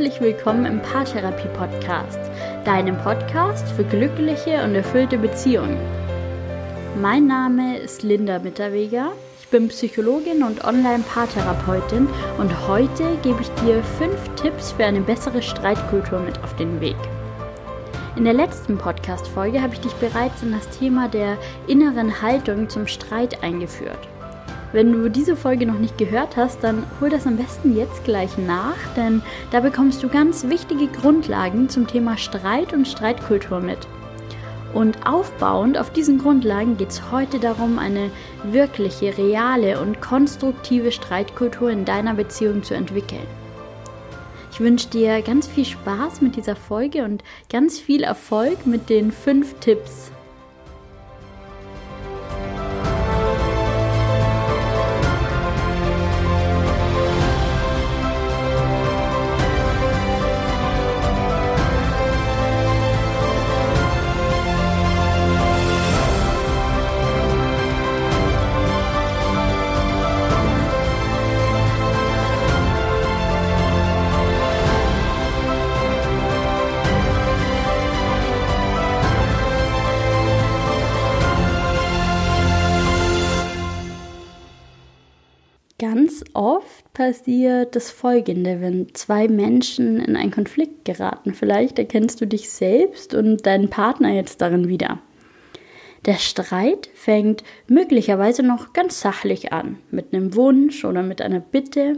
herzlich willkommen im Paartherapie Podcast, deinem Podcast für glückliche und erfüllte Beziehungen. Mein Name ist Linda Mitterweger. Ich bin Psychologin und Online-Paartherapeutin und heute gebe ich dir fünf Tipps für eine bessere Streitkultur mit auf den Weg. In der letzten Podcast-Folge habe ich dich bereits in das Thema der inneren Haltung zum Streit eingeführt. Wenn du diese Folge noch nicht gehört hast, dann hol das am besten jetzt gleich nach, denn da bekommst du ganz wichtige Grundlagen zum Thema Streit und Streitkultur mit. Und aufbauend auf diesen Grundlagen geht es heute darum, eine wirkliche, reale und konstruktive Streitkultur in deiner Beziehung zu entwickeln. Ich wünsche dir ganz viel Spaß mit dieser Folge und ganz viel Erfolg mit den fünf Tipps, passiert das Folgende, wenn zwei Menschen in einen Konflikt geraten. Vielleicht erkennst du dich selbst und deinen Partner jetzt darin wieder. Der Streit fängt möglicherweise noch ganz sachlich an, mit einem Wunsch oder mit einer Bitte.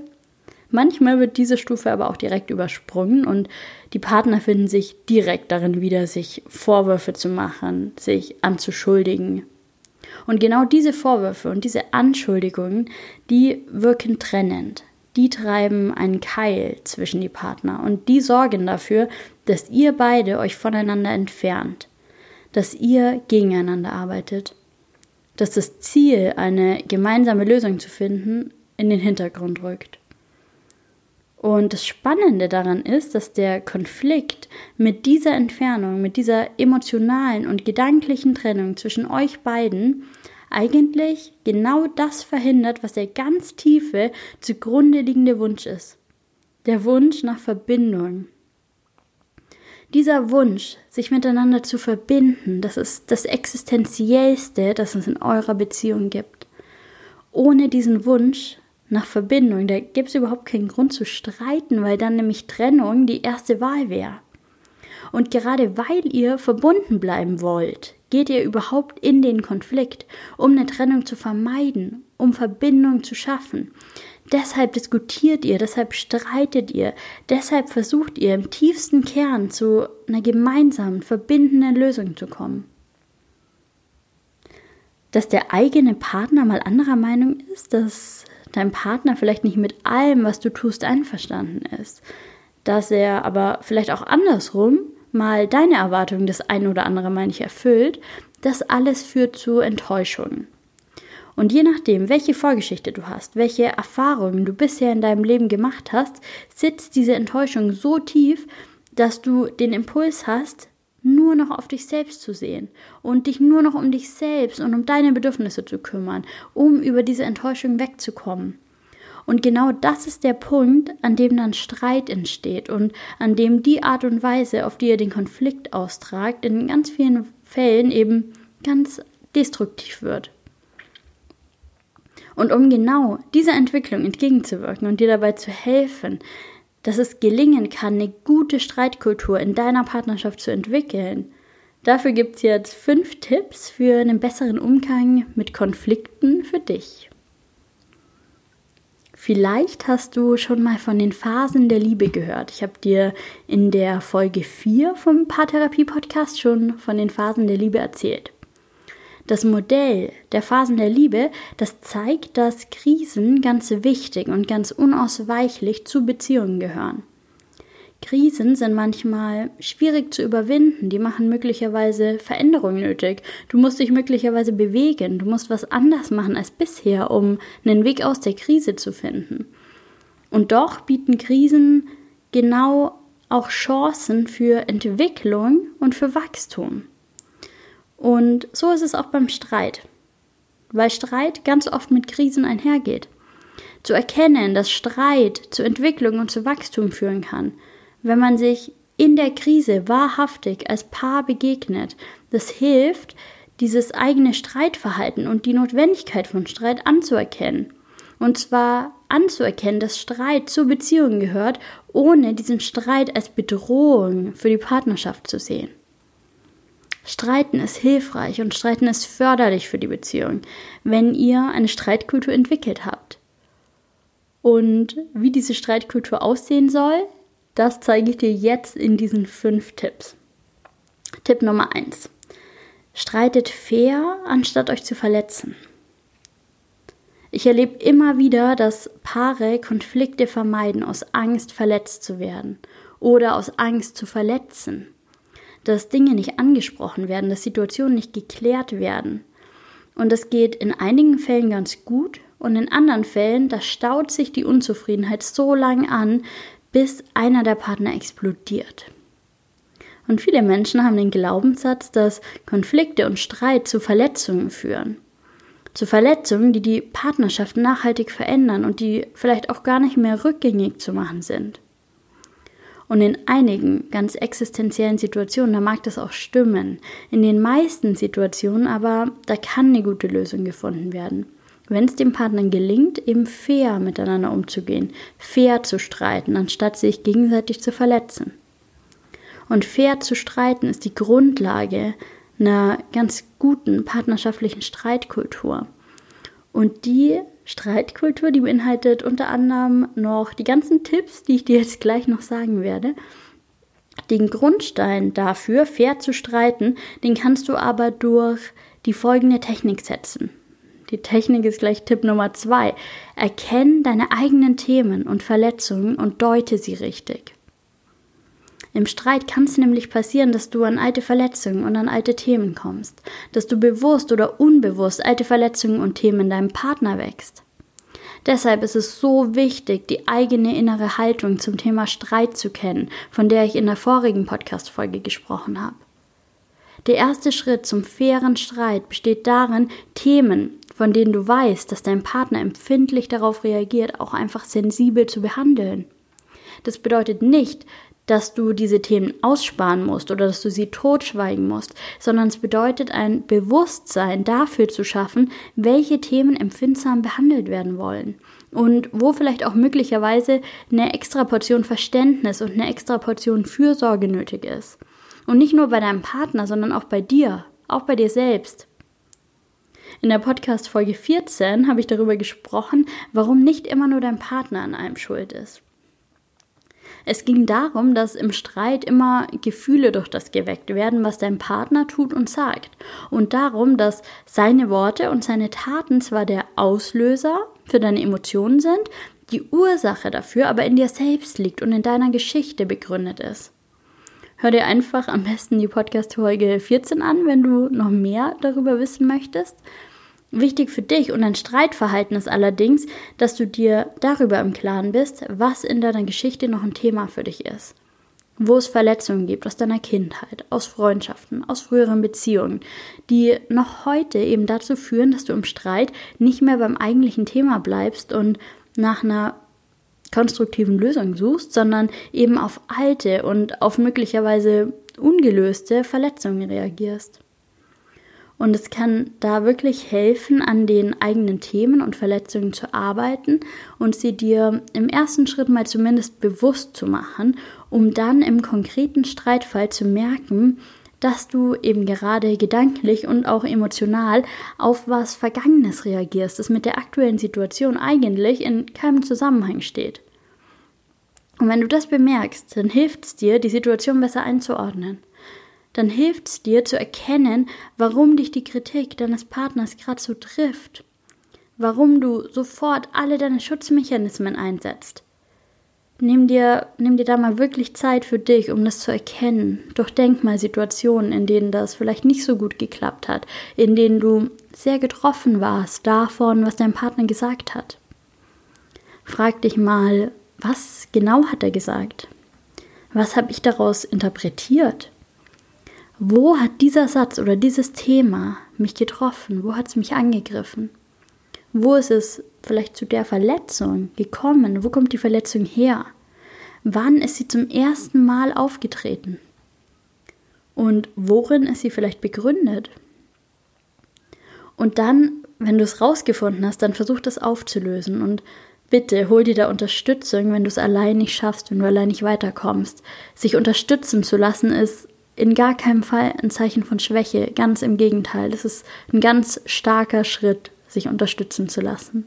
Manchmal wird diese Stufe aber auch direkt übersprungen und die Partner finden sich direkt darin wieder, sich Vorwürfe zu machen, sich anzuschuldigen, und genau diese Vorwürfe und diese Anschuldigungen, die wirken trennend. Die treiben einen Keil zwischen die Partner und die sorgen dafür, dass ihr beide euch voneinander entfernt, dass ihr gegeneinander arbeitet, dass das Ziel, eine gemeinsame Lösung zu finden, in den Hintergrund rückt. Und das Spannende daran ist, dass der Konflikt mit dieser Entfernung, mit dieser emotionalen und gedanklichen Trennung zwischen euch beiden eigentlich genau das verhindert, was der ganz tiefe, zugrunde liegende Wunsch ist. Der Wunsch nach Verbindung. Dieser Wunsch, sich miteinander zu verbinden, das ist das Existenziellste, das es in eurer Beziehung gibt. Ohne diesen Wunsch nach Verbindung. Da gibt es überhaupt keinen Grund zu streiten, weil dann nämlich Trennung die erste Wahl wäre. Und gerade weil ihr verbunden bleiben wollt, geht ihr überhaupt in den Konflikt, um eine Trennung zu vermeiden, um Verbindung zu schaffen. Deshalb diskutiert ihr, deshalb streitet ihr, deshalb versucht ihr im tiefsten Kern zu einer gemeinsamen, verbindenden Lösung zu kommen. Dass der eigene Partner mal anderer Meinung ist, das dein Partner vielleicht nicht mit allem, was du tust, einverstanden ist. Dass er aber vielleicht auch andersrum mal deine Erwartungen das ein oder andere Mal nicht erfüllt, das alles führt zu Enttäuschungen. Und je nachdem, welche Vorgeschichte du hast, welche Erfahrungen du bisher in deinem Leben gemacht hast, sitzt diese Enttäuschung so tief, dass du den Impuls hast, nur noch auf dich selbst zu sehen und dich nur noch um dich selbst und um deine Bedürfnisse zu kümmern, um über diese Enttäuschung wegzukommen. Und genau das ist der Punkt, an dem dann Streit entsteht und an dem die Art und Weise, auf die ihr den Konflikt austragt, in ganz vielen Fällen eben ganz destruktiv wird. Und um genau dieser Entwicklung entgegenzuwirken und dir dabei zu helfen, dass es gelingen kann, eine gute Streitkultur in deiner Partnerschaft zu entwickeln. Dafür gibt es jetzt fünf Tipps für einen besseren Umgang mit Konflikten für dich. Vielleicht hast du schon mal von den Phasen der Liebe gehört. Ich habe dir in der Folge 4 vom Paartherapie-Podcast schon von den Phasen der Liebe erzählt. Das Modell der Phasen der Liebe, das zeigt, dass Krisen ganz wichtig und ganz unausweichlich zu Beziehungen gehören. Krisen sind manchmal schwierig zu überwinden, die machen möglicherweise Veränderungen nötig. Du musst dich möglicherweise bewegen, du musst was anders machen als bisher, um einen Weg aus der Krise zu finden. Und doch bieten Krisen genau auch Chancen für Entwicklung und für Wachstum. Und so ist es auch beim Streit, weil Streit ganz oft mit Krisen einhergeht. Zu erkennen, dass Streit zu Entwicklung und zu Wachstum führen kann, wenn man sich in der Krise wahrhaftig als Paar begegnet. Das hilft, dieses eigene Streitverhalten und die Notwendigkeit von Streit anzuerkennen. Und zwar anzuerkennen, dass Streit zur Beziehung gehört, ohne diesen Streit als Bedrohung für die Partnerschaft zu sehen. Streiten ist hilfreich und Streiten ist förderlich für die Beziehung, wenn ihr eine Streitkultur entwickelt habt. Und wie diese Streitkultur aussehen soll, das zeige ich dir jetzt in diesen fünf Tipps. Tipp Nummer eins: Streitet fair, anstatt euch zu verletzen. Ich erlebe immer wieder, dass Paare Konflikte vermeiden aus Angst, verletzt zu werden oder aus Angst zu verletzen. Dass Dinge nicht angesprochen werden, dass Situationen nicht geklärt werden. Und das geht in einigen Fällen ganz gut und in anderen Fällen, da staut sich die Unzufriedenheit so lange an, bis einer der Partner explodiert. Und viele Menschen haben den Glaubenssatz, dass Konflikte und Streit zu Verletzungen führen. Zu Verletzungen, die die Partnerschaft nachhaltig verändern und die vielleicht auch gar nicht mehr rückgängig zu machen sind. Und in einigen ganz existenziellen Situationen, da mag das auch stimmen. In den meisten Situationen aber, da kann eine gute Lösung gefunden werden wenn es dem Partner gelingt, eben fair miteinander umzugehen, fair zu streiten, anstatt sich gegenseitig zu verletzen. Und fair zu streiten ist die Grundlage einer ganz guten partnerschaftlichen Streitkultur. Und die Streitkultur, die beinhaltet unter anderem noch die ganzen Tipps, die ich dir jetzt gleich noch sagen werde. Den Grundstein dafür, fair zu streiten, den kannst du aber durch die folgende Technik setzen. Die Technik ist gleich Tipp Nummer zwei. Erkenn deine eigenen Themen und Verletzungen und deute sie richtig. Im Streit kann es nämlich passieren, dass du an alte Verletzungen und an alte Themen kommst, dass du bewusst oder unbewusst alte Verletzungen und Themen in deinem Partner wächst. Deshalb ist es so wichtig, die eigene innere Haltung zum Thema Streit zu kennen, von der ich in der vorigen Podcast-Folge gesprochen habe. Der erste Schritt zum fairen Streit besteht darin, Themen, von denen du weißt, dass dein Partner empfindlich darauf reagiert, auch einfach sensibel zu behandeln. Das bedeutet nicht, dass du diese Themen aussparen musst oder dass du sie totschweigen musst, sondern es bedeutet ein Bewusstsein dafür zu schaffen, welche Themen empfindsam behandelt werden wollen und wo vielleicht auch möglicherweise eine extra Portion Verständnis und eine extra Portion Fürsorge nötig ist. Und nicht nur bei deinem Partner, sondern auch bei dir, auch bei dir selbst. In der Podcast Folge 14 habe ich darüber gesprochen, warum nicht immer nur dein Partner an einem schuld ist. Es ging darum, dass im Streit immer Gefühle durch das geweckt werden, was dein Partner tut und sagt. Und darum, dass seine Worte und seine Taten zwar der Auslöser für deine Emotionen sind, die Ursache dafür aber in dir selbst liegt und in deiner Geschichte begründet ist. Hör dir einfach am besten die Podcast-Folge 14 an, wenn du noch mehr darüber wissen möchtest. Wichtig für dich und dein Streitverhalten ist allerdings, dass du dir darüber im Klaren bist, was in deiner Geschichte noch ein Thema für dich ist. Wo es Verletzungen gibt aus deiner Kindheit, aus Freundschaften, aus früheren Beziehungen, die noch heute eben dazu führen, dass du im Streit nicht mehr beim eigentlichen Thema bleibst und nach einer konstruktiven Lösung suchst, sondern eben auf alte und auf möglicherweise ungelöste Verletzungen reagierst. Und es kann da wirklich helfen, an den eigenen Themen und Verletzungen zu arbeiten und sie dir im ersten Schritt mal zumindest bewusst zu machen, um dann im konkreten Streitfall zu merken, dass du eben gerade gedanklich und auch emotional auf was Vergangenes reagierst, das mit der aktuellen Situation eigentlich in keinem Zusammenhang steht. Und wenn du das bemerkst, dann hilft es dir, die Situation besser einzuordnen dann hilft es dir zu erkennen, warum dich die Kritik deines Partners gerade so trifft, warum du sofort alle deine Schutzmechanismen einsetzt. Nimm dir, nimm dir da mal wirklich Zeit für dich, um das zu erkennen. Durchdenk mal Situationen, in denen das vielleicht nicht so gut geklappt hat, in denen du sehr getroffen warst davon, was dein Partner gesagt hat. Frag dich mal, was genau hat er gesagt? Was habe ich daraus interpretiert? Wo hat dieser Satz oder dieses Thema mich getroffen? Wo hat es mich angegriffen? Wo ist es vielleicht zu der Verletzung gekommen? Wo kommt die Verletzung her? Wann ist sie zum ersten Mal aufgetreten? Und worin ist sie vielleicht begründet? Und dann, wenn du es rausgefunden hast, dann versuch das aufzulösen und bitte hol dir da Unterstützung, wenn du es allein nicht schaffst, wenn du allein nicht weiterkommst. Sich unterstützen zu lassen ist in gar keinem Fall ein Zeichen von Schwäche, ganz im Gegenteil. Das ist ein ganz starker Schritt, sich unterstützen zu lassen.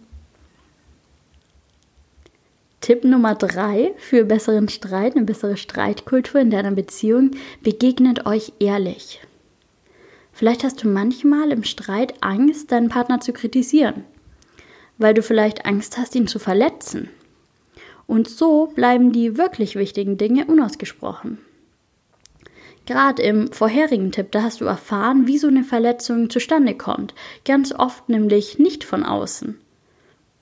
Tipp Nummer drei für besseren Streit, eine bessere Streitkultur in deiner Beziehung, begegnet euch ehrlich. Vielleicht hast du manchmal im Streit Angst, deinen Partner zu kritisieren, weil du vielleicht Angst hast, ihn zu verletzen. Und so bleiben die wirklich wichtigen Dinge unausgesprochen. Gerade im vorherigen Tipp, da hast du erfahren, wie so eine Verletzung zustande kommt. Ganz oft nämlich nicht von außen.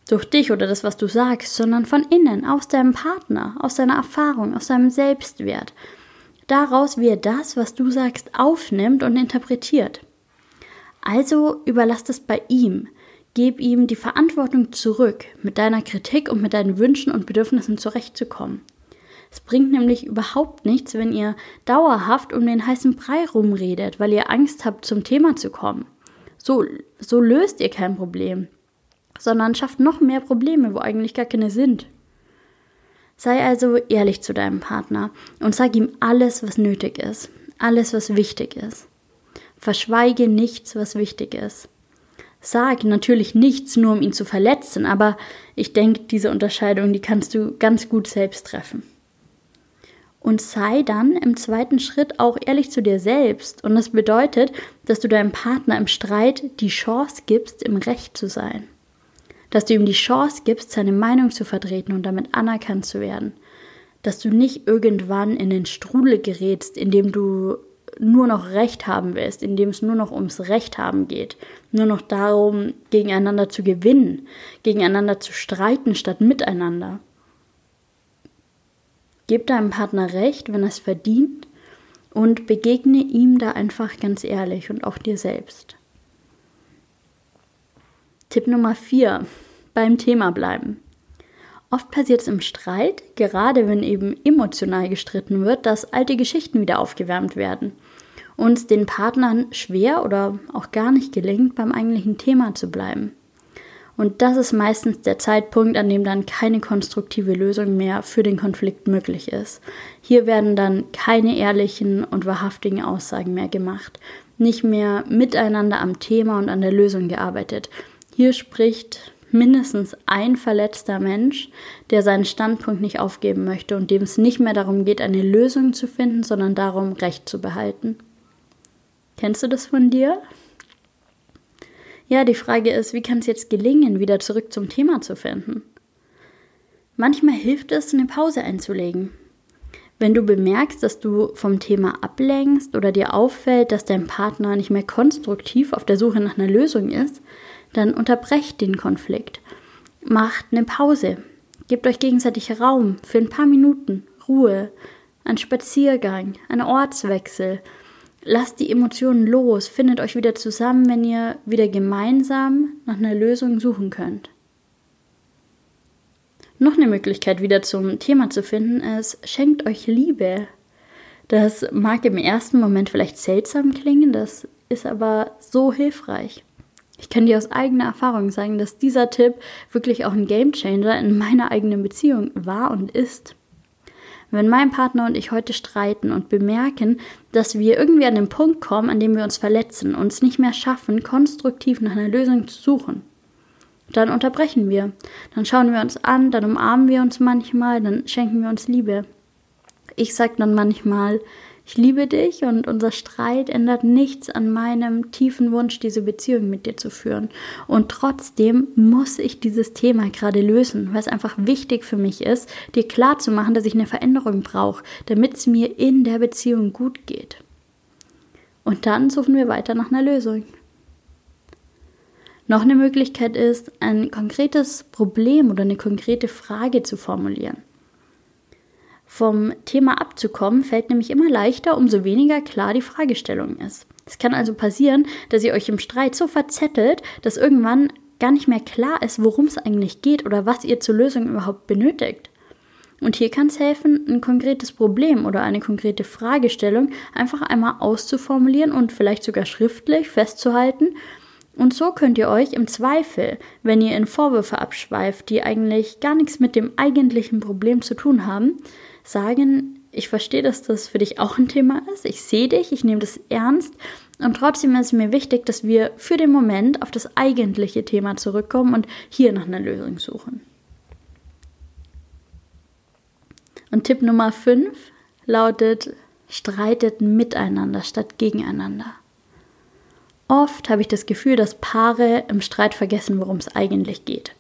Durch dich oder das, was du sagst, sondern von innen, aus deinem Partner, aus deiner Erfahrung, aus deinem Selbstwert. Daraus, wie er das, was du sagst, aufnimmt und interpretiert. Also überlass es bei ihm. Gib ihm die Verantwortung zurück, mit deiner Kritik und mit deinen Wünschen und Bedürfnissen zurechtzukommen. Es bringt nämlich überhaupt nichts, wenn ihr dauerhaft um den heißen Brei rumredet, weil ihr Angst habt, zum Thema zu kommen. So, so löst ihr kein Problem, sondern schafft noch mehr Probleme, wo eigentlich gar keine sind. Sei also ehrlich zu deinem Partner und sag ihm alles, was nötig ist, alles, was wichtig ist. Verschweige nichts, was wichtig ist. Sag natürlich nichts, nur um ihn zu verletzen, aber ich denke, diese Unterscheidung, die kannst du ganz gut selbst treffen und sei dann im zweiten Schritt auch ehrlich zu dir selbst. Und das bedeutet, dass du deinem Partner im Streit die Chance gibst, im Recht zu sein. Dass du ihm die Chance gibst, seine Meinung zu vertreten und damit anerkannt zu werden. Dass du nicht irgendwann in den Strudel gerätst, in dem du nur noch Recht haben willst, in dem es nur noch ums Recht haben geht, nur noch darum, gegeneinander zu gewinnen, gegeneinander zu streiten statt miteinander. Gib deinem Partner recht, wenn er es verdient und begegne ihm da einfach ganz ehrlich und auch dir selbst. Tipp Nummer 4. Beim Thema bleiben. Oft passiert es im Streit, gerade wenn eben emotional gestritten wird, dass alte Geschichten wieder aufgewärmt werden und den Partnern schwer oder auch gar nicht gelingt, beim eigentlichen Thema zu bleiben. Und das ist meistens der Zeitpunkt, an dem dann keine konstruktive Lösung mehr für den Konflikt möglich ist. Hier werden dann keine ehrlichen und wahrhaftigen Aussagen mehr gemacht, nicht mehr miteinander am Thema und an der Lösung gearbeitet. Hier spricht mindestens ein verletzter Mensch, der seinen Standpunkt nicht aufgeben möchte und dem es nicht mehr darum geht, eine Lösung zu finden, sondern darum, Recht zu behalten. Kennst du das von dir? Ja, die Frage ist, wie kann es jetzt gelingen, wieder zurück zum Thema zu finden? Manchmal hilft es, eine Pause einzulegen. Wenn du bemerkst, dass du vom Thema ablenkst oder dir auffällt, dass dein Partner nicht mehr konstruktiv auf der Suche nach einer Lösung ist, dann unterbrecht den Konflikt. Macht eine Pause. Gebt euch gegenseitig Raum für ein paar Minuten, Ruhe, einen Spaziergang, einen Ortswechsel Lasst die Emotionen los, findet euch wieder zusammen, wenn ihr wieder gemeinsam nach einer Lösung suchen könnt. Noch eine Möglichkeit, wieder zum Thema zu finden, ist, schenkt euch Liebe. Das mag im ersten Moment vielleicht seltsam klingen, das ist aber so hilfreich. Ich kann dir aus eigener Erfahrung sagen, dass dieser Tipp wirklich auch ein Gamechanger in meiner eigenen Beziehung war und ist. Wenn mein Partner und ich heute streiten und bemerken, dass wir irgendwie an den Punkt kommen, an dem wir uns verletzen, uns nicht mehr schaffen, konstruktiv nach einer Lösung zu suchen, dann unterbrechen wir. Dann schauen wir uns an, dann umarmen wir uns manchmal, dann schenken wir uns Liebe. Ich sage dann manchmal, ich liebe dich und unser Streit ändert nichts an meinem tiefen Wunsch, diese Beziehung mit dir zu führen. Und trotzdem muss ich dieses Thema gerade lösen, weil es einfach wichtig für mich ist, dir klar zu machen, dass ich eine Veränderung brauche, damit es mir in der Beziehung gut geht. Und dann suchen wir weiter nach einer Lösung. Noch eine Möglichkeit ist, ein konkretes Problem oder eine konkrete Frage zu formulieren. Vom Thema abzukommen fällt nämlich immer leichter, umso weniger klar die Fragestellung ist. Es kann also passieren, dass ihr euch im Streit so verzettelt, dass irgendwann gar nicht mehr klar ist, worum es eigentlich geht oder was ihr zur Lösung überhaupt benötigt. Und hier kann es helfen, ein konkretes Problem oder eine konkrete Fragestellung einfach einmal auszuformulieren und vielleicht sogar schriftlich festzuhalten. Und so könnt ihr euch im Zweifel, wenn ihr in Vorwürfe abschweift, die eigentlich gar nichts mit dem eigentlichen Problem zu tun haben, sagen, ich verstehe, dass das für dich auch ein Thema ist. Ich sehe dich, ich nehme das ernst. Und trotzdem ist es mir wichtig, dass wir für den Moment auf das eigentliche Thema zurückkommen und hier nach einer Lösung suchen. Und Tipp Nummer 5 lautet, streitet miteinander statt gegeneinander. Oft habe ich das Gefühl, dass Paare im Streit vergessen, worum es eigentlich geht.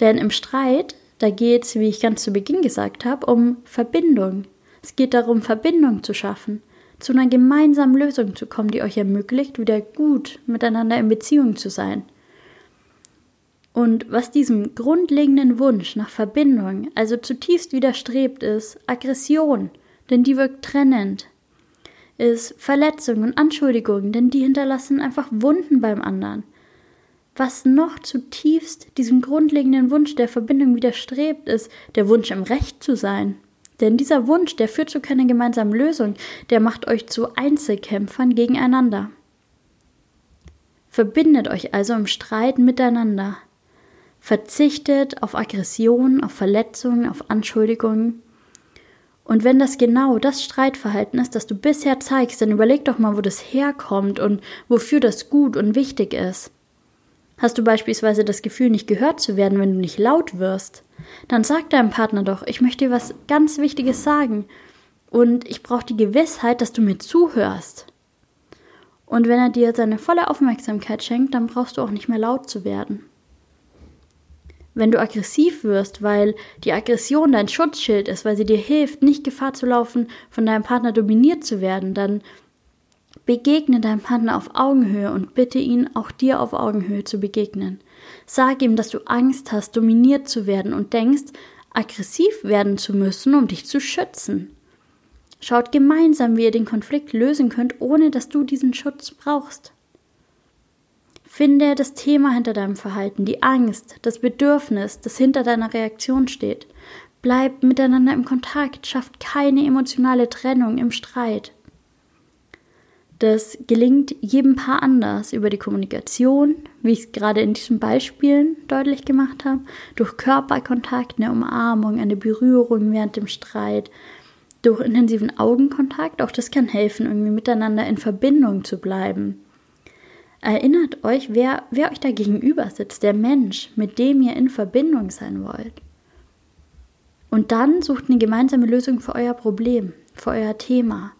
Denn im Streit, da geht es, wie ich ganz zu Beginn gesagt habe, um Verbindung. Es geht darum, Verbindung zu schaffen, zu einer gemeinsamen Lösung zu kommen, die euch ermöglicht, wieder gut miteinander in Beziehung zu sein. Und was diesem grundlegenden Wunsch nach Verbindung also zutiefst widerstrebt, ist Aggression, denn die wirkt trennend, ist Verletzung und Anschuldigung, denn die hinterlassen einfach Wunden beim anderen. Was noch zutiefst diesem grundlegenden Wunsch der Verbindung widerstrebt, ist der Wunsch im Recht zu sein. Denn dieser Wunsch, der führt zu keiner gemeinsamen Lösung, der macht euch zu Einzelkämpfern gegeneinander. Verbindet euch also im Streit miteinander. Verzichtet auf Aggression, auf Verletzungen, auf Anschuldigungen. Und wenn das genau das Streitverhalten ist, das du bisher zeigst, dann überleg doch mal, wo das herkommt und wofür das gut und wichtig ist. Hast du beispielsweise das Gefühl, nicht gehört zu werden, wenn du nicht laut wirst? Dann sag deinem Partner doch, ich möchte dir was ganz Wichtiges sagen. Und ich brauche die Gewissheit, dass du mir zuhörst. Und wenn er dir seine volle Aufmerksamkeit schenkt, dann brauchst du auch nicht mehr laut zu werden. Wenn du aggressiv wirst, weil die Aggression dein Schutzschild ist, weil sie dir hilft, nicht Gefahr zu laufen, von deinem Partner dominiert zu werden, dann begegne deinem Partner auf Augenhöhe und bitte ihn, auch dir auf Augenhöhe zu begegnen. Sag ihm, dass du Angst hast, dominiert zu werden und denkst, aggressiv werden zu müssen, um dich zu schützen. Schaut gemeinsam, wie ihr den Konflikt lösen könnt, ohne dass du diesen Schutz brauchst. Finde das Thema hinter deinem Verhalten, die Angst, das Bedürfnis, das hinter deiner Reaktion steht. Bleibt miteinander im Kontakt, schafft keine emotionale Trennung im Streit. Das gelingt jedem Paar anders über die Kommunikation, wie ich es gerade in diesen Beispielen deutlich gemacht habe, durch Körperkontakt, eine Umarmung, eine Berührung während dem Streit, durch intensiven Augenkontakt, auch das kann helfen, irgendwie miteinander in Verbindung zu bleiben. Erinnert euch, wer, wer euch da gegenüber sitzt, der Mensch, mit dem ihr in Verbindung sein wollt. Und dann sucht eine gemeinsame Lösung für euer Problem, für euer Thema.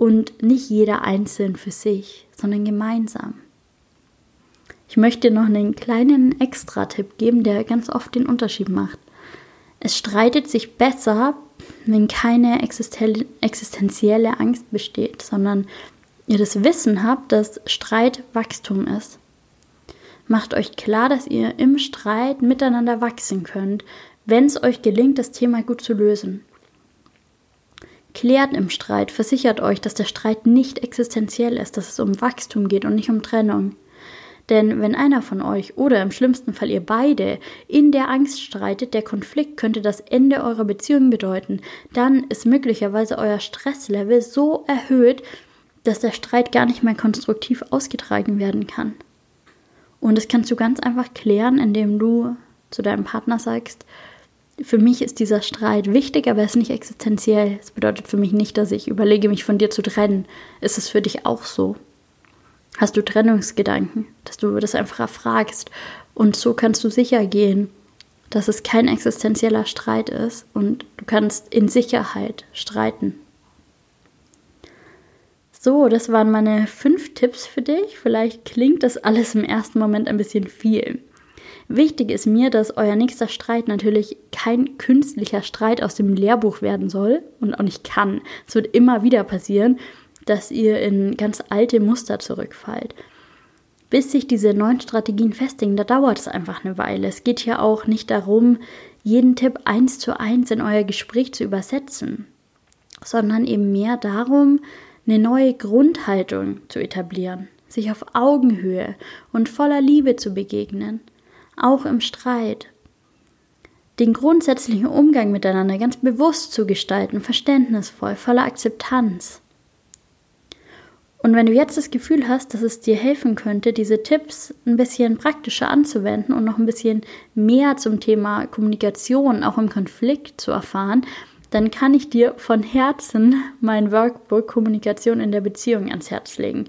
Und nicht jeder einzeln für sich, sondern gemeinsam. Ich möchte noch einen kleinen Extra-Tipp geben, der ganz oft den Unterschied macht. Es streitet sich besser, wenn keine existenzielle Angst besteht, sondern ihr das Wissen habt, dass Streit Wachstum ist. Macht euch klar, dass ihr im Streit miteinander wachsen könnt, wenn es euch gelingt, das Thema gut zu lösen. Klärt im Streit, versichert euch, dass der Streit nicht existenziell ist, dass es um Wachstum geht und nicht um Trennung. Denn wenn einer von euch oder im schlimmsten Fall ihr beide in der Angst streitet, der Konflikt könnte das Ende eurer Beziehung bedeuten, dann ist möglicherweise euer Stresslevel so erhöht, dass der Streit gar nicht mehr konstruktiv ausgetragen werden kann. Und das kannst du ganz einfach klären, indem du zu deinem Partner sagst, für mich ist dieser Streit wichtig, aber er ist nicht existenziell. Das bedeutet für mich nicht, dass ich überlege, mich von dir zu trennen. Ist es für dich auch so? Hast du Trennungsgedanken, dass du das einfach erfragst? Und so kannst du sicher gehen, dass es kein existenzieller Streit ist und du kannst in Sicherheit streiten. So, das waren meine fünf Tipps für dich. Vielleicht klingt das alles im ersten Moment ein bisschen viel. Wichtig ist mir, dass euer nächster Streit natürlich kein künstlicher Streit aus dem Lehrbuch werden soll und auch nicht kann. Es wird immer wieder passieren, dass ihr in ganz alte Muster zurückfallt. Bis sich diese neuen Strategien festigen, da dauert es einfach eine Weile. Es geht ja auch nicht darum, jeden Tipp eins zu eins in euer Gespräch zu übersetzen, sondern eben mehr darum, eine neue Grundhaltung zu etablieren, sich auf Augenhöhe und voller Liebe zu begegnen, auch im Streit. den grundsätzlichen Umgang miteinander ganz bewusst zu gestalten, verständnisvoll, voller Akzeptanz. Und wenn du jetzt das Gefühl hast, dass es dir helfen könnte, diese Tipps ein bisschen praktischer anzuwenden und noch ein bisschen mehr zum Thema Kommunikation, auch im Konflikt zu erfahren, dann kann ich dir von Herzen mein Workbook Kommunikation in der Beziehung ans Herz legen.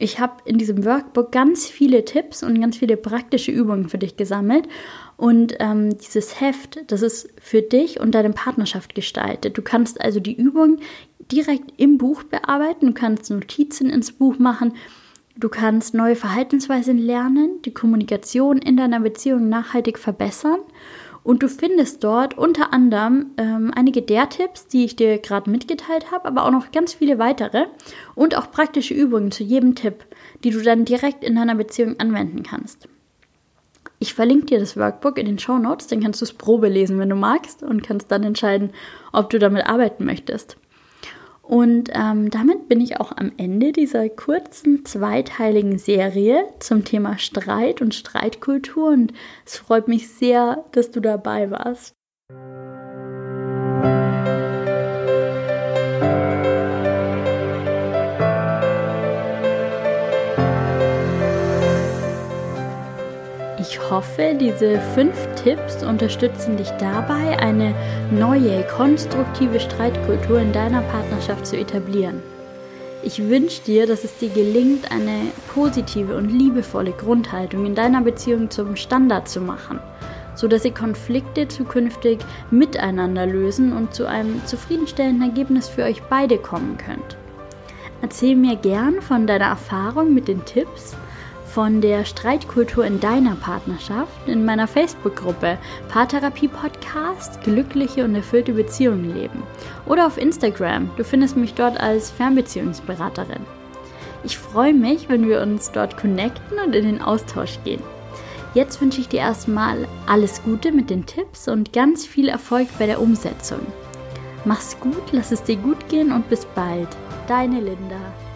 Ich habe in diesem Workbook ganz viele Tipps und ganz viele praktische Übungen für dich gesammelt. Und ähm, dieses Heft, das ist für dich und deine Partnerschaft gestaltet. Du kannst also die Übung direkt im Buch bearbeiten, du kannst Notizen ins Buch machen, du kannst neue Verhaltensweisen lernen, die Kommunikation in deiner Beziehung nachhaltig verbessern und du findest dort unter anderem ähm, einige der Tipps, die ich dir gerade mitgeteilt habe, aber auch noch ganz viele weitere und auch praktische Übungen zu jedem Tipp, die du dann direkt in deiner Beziehung anwenden kannst. Ich verlinke dir das Workbook in den Show Notes, dann kannst du es Probe lesen, wenn du magst, und kannst dann entscheiden, ob du damit arbeiten möchtest. Und ähm, damit bin ich auch am Ende dieser kurzen zweiteiligen Serie zum Thema Streit und Streitkultur und es freut mich sehr, dass du dabei warst. Ich hoffe, diese fünf Tipps unterstützen dich dabei, eine neue, konstruktive Streitkultur in deiner Partnerschaft zu etablieren. Ich wünsche dir, dass es dir gelingt, eine positive und liebevolle Grundhaltung in deiner Beziehung zum Standard zu machen, sodass ihr Konflikte zukünftig miteinander lösen und zu einem zufriedenstellenden Ergebnis für euch beide kommen könnt. Erzähl mir gern von deiner Erfahrung mit den Tipps von der Streitkultur in deiner Partnerschaft in meiner Facebook-Gruppe Paartherapie Podcast Glückliche und erfüllte Beziehungen leben oder auf Instagram. Du findest mich dort als Fernbeziehungsberaterin. Ich freue mich, wenn wir uns dort connecten und in den Austausch gehen. Jetzt wünsche ich dir erstmal alles Gute mit den Tipps und ganz viel Erfolg bei der Umsetzung. Mach's gut, lass es dir gut gehen und bis bald. Deine Linda.